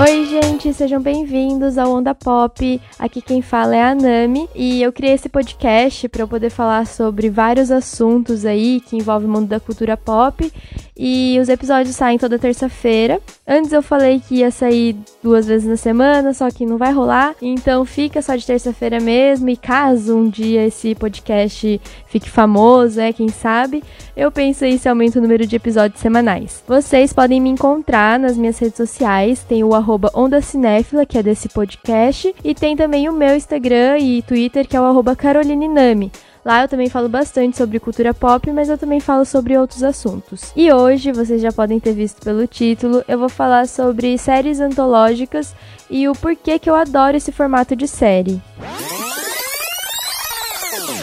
Oi, gente, sejam bem-vindos ao Onda Pop. Aqui quem fala é a Nami e eu criei esse podcast para eu poder falar sobre vários assuntos aí que envolvem o mundo da cultura pop. E os episódios saem toda terça-feira. Antes eu falei que ia sair duas vezes na semana, só que não vai rolar. Então fica só de terça-feira mesmo. E caso um dia esse podcast fique famoso, é quem sabe, eu pensei se aumenta o número de episódios semanais. Vocês podem me encontrar nas minhas redes sociais. Tem o arroba Onda Cinéfila, que é desse podcast. E tem também o meu Instagram e Twitter, que é o arroba Caroline Nami. Lá eu também falo bastante sobre cultura pop, mas eu também falo sobre outros assuntos. E hoje, vocês já podem ter visto pelo título, eu vou falar sobre séries antológicas e o porquê que eu adoro esse formato de série.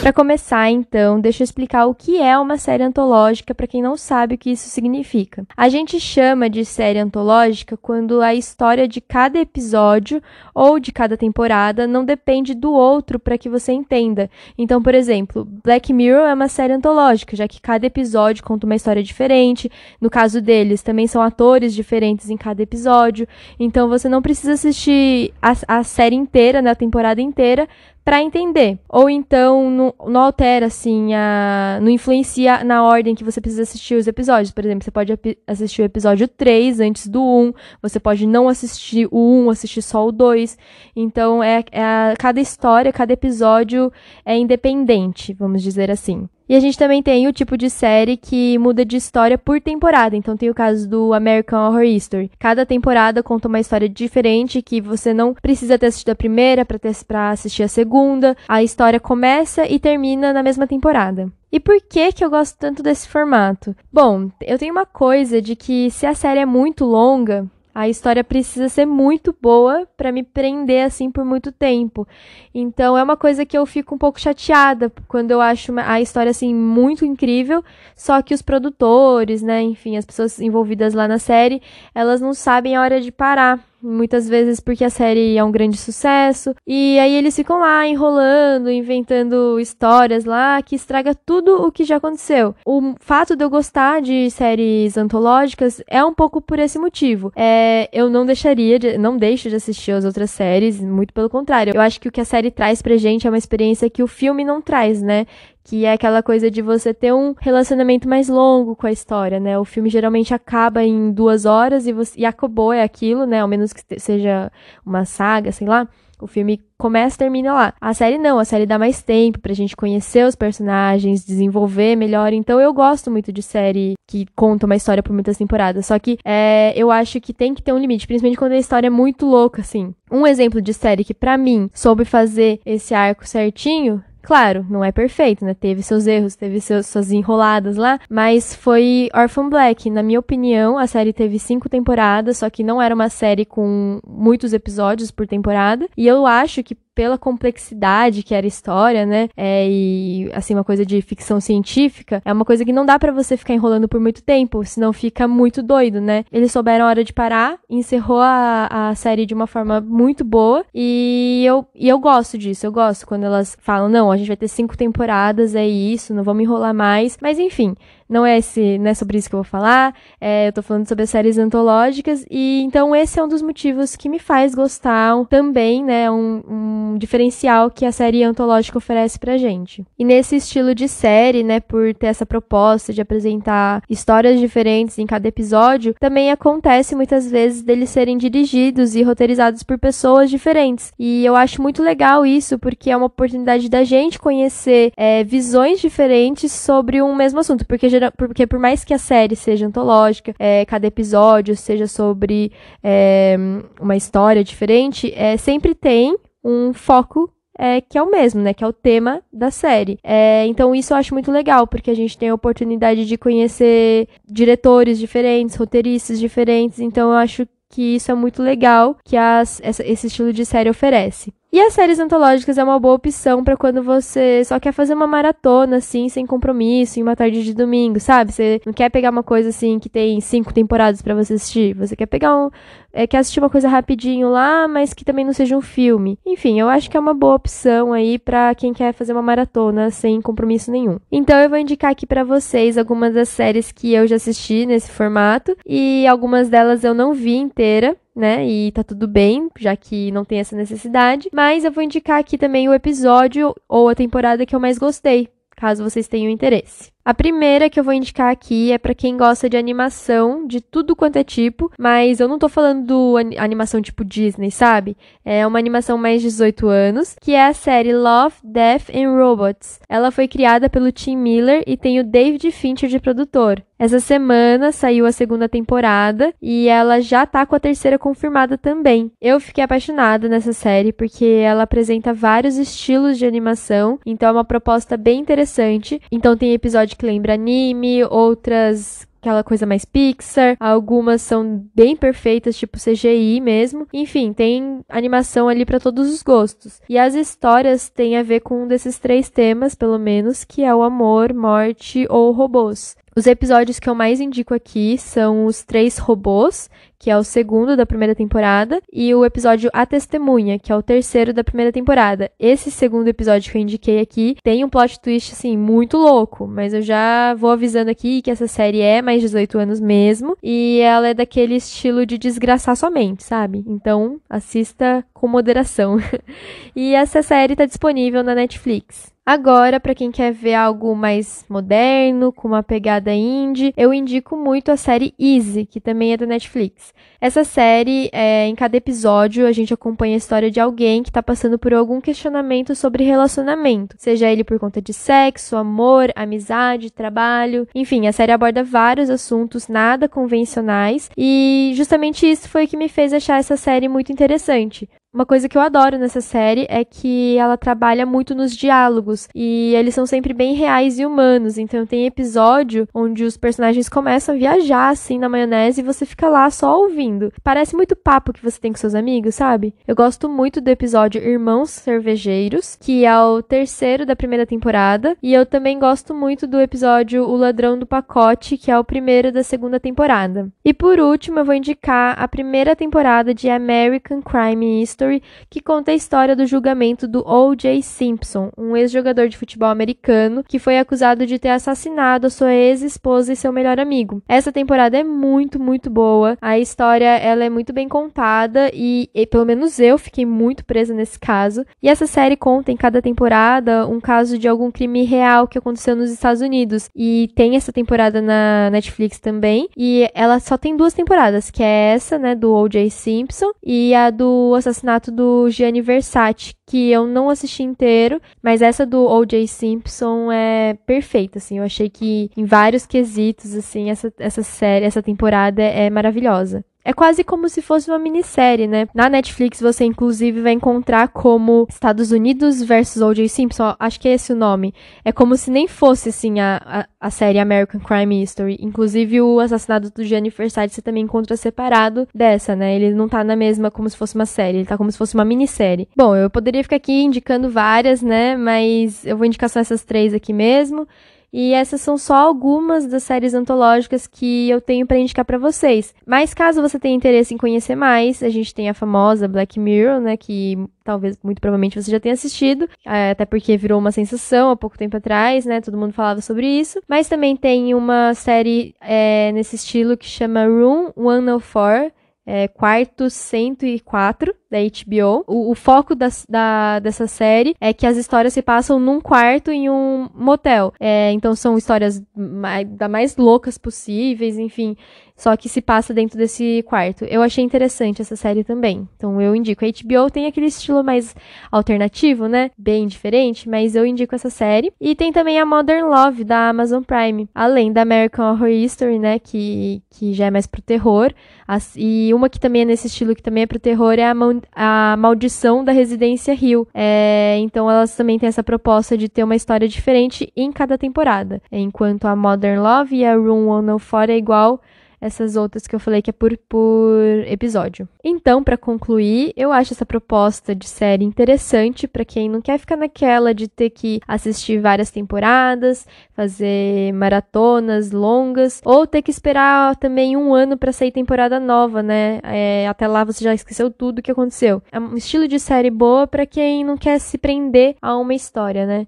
Para começar, então, deixa eu explicar o que é uma série antológica para quem não sabe o que isso significa. A gente chama de série antológica quando a história de cada episódio ou de cada temporada não depende do outro para que você entenda. Então, por exemplo, Black Mirror é uma série antológica, já que cada episódio conta uma história diferente. No caso deles, também são atores diferentes em cada episódio. Então, você não precisa assistir a, a série inteira, na temporada inteira, para entender. Ou então não, não, altera assim, a, não influencia na ordem que você precisa assistir os episódios. Por exemplo, você pode assistir o episódio 3 antes do 1, você pode não assistir o 1, assistir só o 2. Então, é, é a, cada história, cada episódio é independente, vamos dizer assim. E a gente também tem o tipo de série que muda de história por temporada. Então tem o caso do American Horror Story. Cada temporada conta uma história diferente que você não precisa ter assistido a primeira para assistir a segunda. A história começa e termina na mesma temporada. E por que que eu gosto tanto desse formato? Bom, eu tenho uma coisa de que se a série é muito longa, a história precisa ser muito boa para me prender assim por muito tempo. Então é uma coisa que eu fico um pouco chateada quando eu acho a história assim muito incrível, só que os produtores, né, enfim, as pessoas envolvidas lá na série, elas não sabem a hora de parar muitas vezes porque a série é um grande sucesso. E aí eles ficam lá enrolando, inventando histórias lá que estraga tudo o que já aconteceu. O fato de eu gostar de séries antológicas é um pouco por esse motivo. É, eu não deixaria, de, não deixo de assistir as outras séries, muito pelo contrário. Eu acho que o que a série traz pra gente é uma experiência que o filme não traz, né? Que é aquela coisa de você ter um relacionamento mais longo com a história, né? O filme geralmente acaba em duas horas e, você, e acabou, é aquilo, né? Ao menos que seja uma saga, sei lá. O filme começa e termina lá. A série não, a série dá mais tempo pra gente conhecer os personagens, desenvolver melhor. Então eu gosto muito de série que conta uma história por muitas temporadas. Só que é, eu acho que tem que ter um limite, principalmente quando a história é muito louca, assim. Um exemplo de série que, para mim, soube fazer esse arco certinho Claro, não é perfeito, né? Teve seus erros, teve seus, suas enroladas lá, mas foi Orphan Black. Na minha opinião, a série teve cinco temporadas, só que não era uma série com muitos episódios por temporada. E eu acho que pela complexidade que era história, né? É, e assim, uma coisa de ficção científica, é uma coisa que não dá para você ficar enrolando por muito tempo, senão fica muito doido, né? Eles souberam a hora de parar, encerrou a, a série de uma forma muito boa e eu, e eu gosto disso, eu gosto quando elas falam, não, a gente vai ter cinco temporadas, é isso, não vamos enrolar mais, mas enfim, não é esse, não é sobre isso que eu vou falar. É, eu tô falando sobre as séries antológicas e então esse é um dos motivos que me faz gostar também, né, um, um diferencial que a série antológica oferece pra gente. E nesse estilo de série, né, por ter essa proposta de apresentar histórias diferentes em cada episódio, também acontece muitas vezes deles serem dirigidos e roteirizados por pessoas diferentes. E eu acho muito legal isso porque é uma oportunidade da gente conhecer é, visões diferentes sobre um mesmo assunto, porque porque por mais que a série seja antológica, é, cada episódio seja sobre é, uma história diferente, é, sempre tem um foco é, que é o mesmo, né? Que é o tema da série. É, então isso eu acho muito legal, porque a gente tem a oportunidade de conhecer diretores diferentes, roteiristas diferentes. Então eu acho que isso é muito legal que as, essa, esse estilo de série oferece. E as séries antológicas é uma boa opção para quando você só quer fazer uma maratona, assim, sem compromisso, em uma tarde de domingo, sabe? Você não quer pegar uma coisa assim que tem cinco temporadas para você assistir. Você quer pegar um, é, quer assistir uma coisa rapidinho lá, mas que também não seja um filme. Enfim, eu acho que é uma boa opção aí para quem quer fazer uma maratona sem compromisso nenhum. Então eu vou indicar aqui para vocês algumas das séries que eu já assisti nesse formato e algumas delas eu não vi inteira, né? E tá tudo bem, já que não tem essa necessidade. Mas eu vou indicar aqui também o episódio ou a temporada que eu mais gostei, caso vocês tenham interesse. A primeira que eu vou indicar aqui é para quem gosta de animação de tudo quanto é tipo, mas eu não tô falando do animação tipo Disney, sabe? É uma animação mais de 18 anos, que é a série Love, Death and Robots. Ela foi criada pelo Tim Miller e tem o David Fincher de produtor. Essa semana saiu a segunda temporada e ela já tá com a terceira confirmada também. Eu fiquei apaixonada nessa série porque ela apresenta vários estilos de animação, então é uma proposta bem interessante. Então tem episódio que lembra anime, outras aquela coisa mais Pixar, algumas são bem perfeitas, tipo CGI mesmo. Enfim, tem animação ali para todos os gostos. E as histórias têm a ver com um desses três temas, pelo menos, que é o amor, morte ou robôs. Os episódios que eu mais indico aqui são os três robôs, que é o segundo da primeira temporada, e o episódio A Testemunha, que é o terceiro da primeira temporada. Esse segundo episódio que eu indiquei aqui tem um plot twist, assim, muito louco, mas eu já vou avisando aqui que essa série é mais de 18 anos mesmo, e ela é daquele estilo de desgraçar somente, sabe? Então, assista com moderação. e essa série tá disponível na Netflix. Agora, para quem quer ver algo mais moderno, com uma pegada indie, eu indico muito a série Easy, que também é da Netflix. Essa série, é, em cada episódio, a gente acompanha a história de alguém que está passando por algum questionamento sobre relacionamento, seja ele por conta de sexo, amor, amizade, trabalho, enfim, a série aborda vários assuntos nada convencionais e justamente isso foi o que me fez achar essa série muito interessante. Uma coisa que eu adoro nessa série é que ela trabalha muito nos diálogos e eles são sempre bem reais e humanos. Então tem episódio onde os personagens começam a viajar assim na maionese e você fica lá só ouvindo. Parece muito papo que você tem com seus amigos, sabe? Eu gosto muito do episódio Irmãos Cervejeiros, que é o terceiro da primeira temporada, e eu também gosto muito do episódio O Ladrão do Pacote, que é o primeiro da segunda temporada. E por último, eu vou indicar a primeira temporada de American Crime History History, que conta a história do julgamento do O.J. Simpson, um ex-jogador de futebol americano que foi acusado de ter assassinado a sua ex-esposa e seu melhor amigo. Essa temporada é muito, muito boa. A história ela é muito bem contada e, e pelo menos eu fiquei muito presa nesse caso. E essa série conta em cada temporada um caso de algum crime real que aconteceu nos Estados Unidos. E tem essa temporada na Netflix também. E ela só tem duas temporadas, que é essa, né, do O.J. Simpson e a do assassinato assassinato do Gianni Versace, que eu não assisti inteiro, mas essa do O.J. Simpson é perfeita, assim. Eu achei que em vários quesitos, assim, essa, essa série, essa temporada é maravilhosa. É quase como se fosse uma minissérie, né? Na Netflix você inclusive vai encontrar como Estados Unidos versus O.J. Simpson, acho que é esse o nome. É como se nem fosse assim a, a, a série American Crime History. Inclusive o assassinato do Jennifer Side você também encontra separado dessa, né? Ele não tá na mesma como se fosse uma série, ele tá como se fosse uma minissérie. Bom, eu poderia ficar aqui indicando várias, né? Mas eu vou indicar só essas três aqui mesmo. E essas são só algumas das séries antológicas que eu tenho para indicar para vocês. Mas caso você tenha interesse em conhecer mais, a gente tem a famosa Black Mirror, né, que talvez muito provavelmente você já tenha assistido, é, até porque virou uma sensação há pouco tempo atrás, né? Todo mundo falava sobre isso. Mas também tem uma série é, nesse estilo que chama Room 104 é, quarto 104 da HBO. O, o foco da, dessa série é que as histórias se passam num quarto em um motel. É, então são histórias mais, da mais loucas possíveis, enfim só que se passa dentro desse quarto. Eu achei interessante essa série também. Então eu indico. A HBO tem aquele estilo mais alternativo, né? Bem diferente, mas eu indico essa série. E tem também a Modern Love da Amazon Prime, além da American Horror History, né, que, que já é mais pro terror. As, e uma que também é nesse estilo que também é pro terror é a, a Maldição da Residência Hill. É, então elas também têm essa proposta de ter uma história diferente em cada temporada. Enquanto a Modern Love e a Room 104 é igual essas outras que eu falei que é por, por episódio. Então, para concluir, eu acho essa proposta de série interessante para quem não quer ficar naquela de ter que assistir várias temporadas, fazer maratonas longas, ou ter que esperar também um ano para sair temporada nova, né? É, até lá você já esqueceu tudo o que aconteceu. É um estilo de série boa para quem não quer se prender a uma história, né?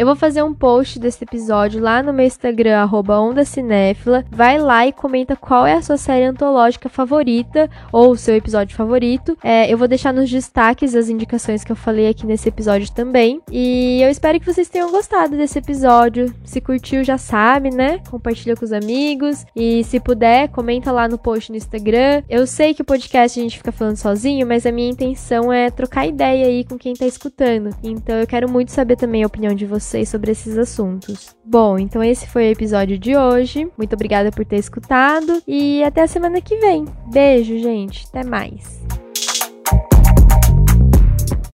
Eu vou fazer um post desse episódio lá no meu Instagram, arroba Onda Cinéfila. Vai lá e comenta qual é a sua série antológica favorita ou o seu episódio favorito. É, eu vou deixar nos destaques as indicações que eu falei aqui nesse episódio também. E eu espero que vocês tenham gostado desse episódio. Se curtiu, já sabe, né? Compartilha com os amigos. E se puder, comenta lá no post no Instagram. Eu sei que o podcast a gente fica falando sozinho, mas a minha intenção é trocar ideia aí com quem tá escutando. Então eu quero muito saber também a opinião de vocês vocês sobre esses assuntos. Bom, então esse foi o episódio de hoje. Muito obrigada por ter escutado e até a semana que vem. Beijo, gente. Até mais.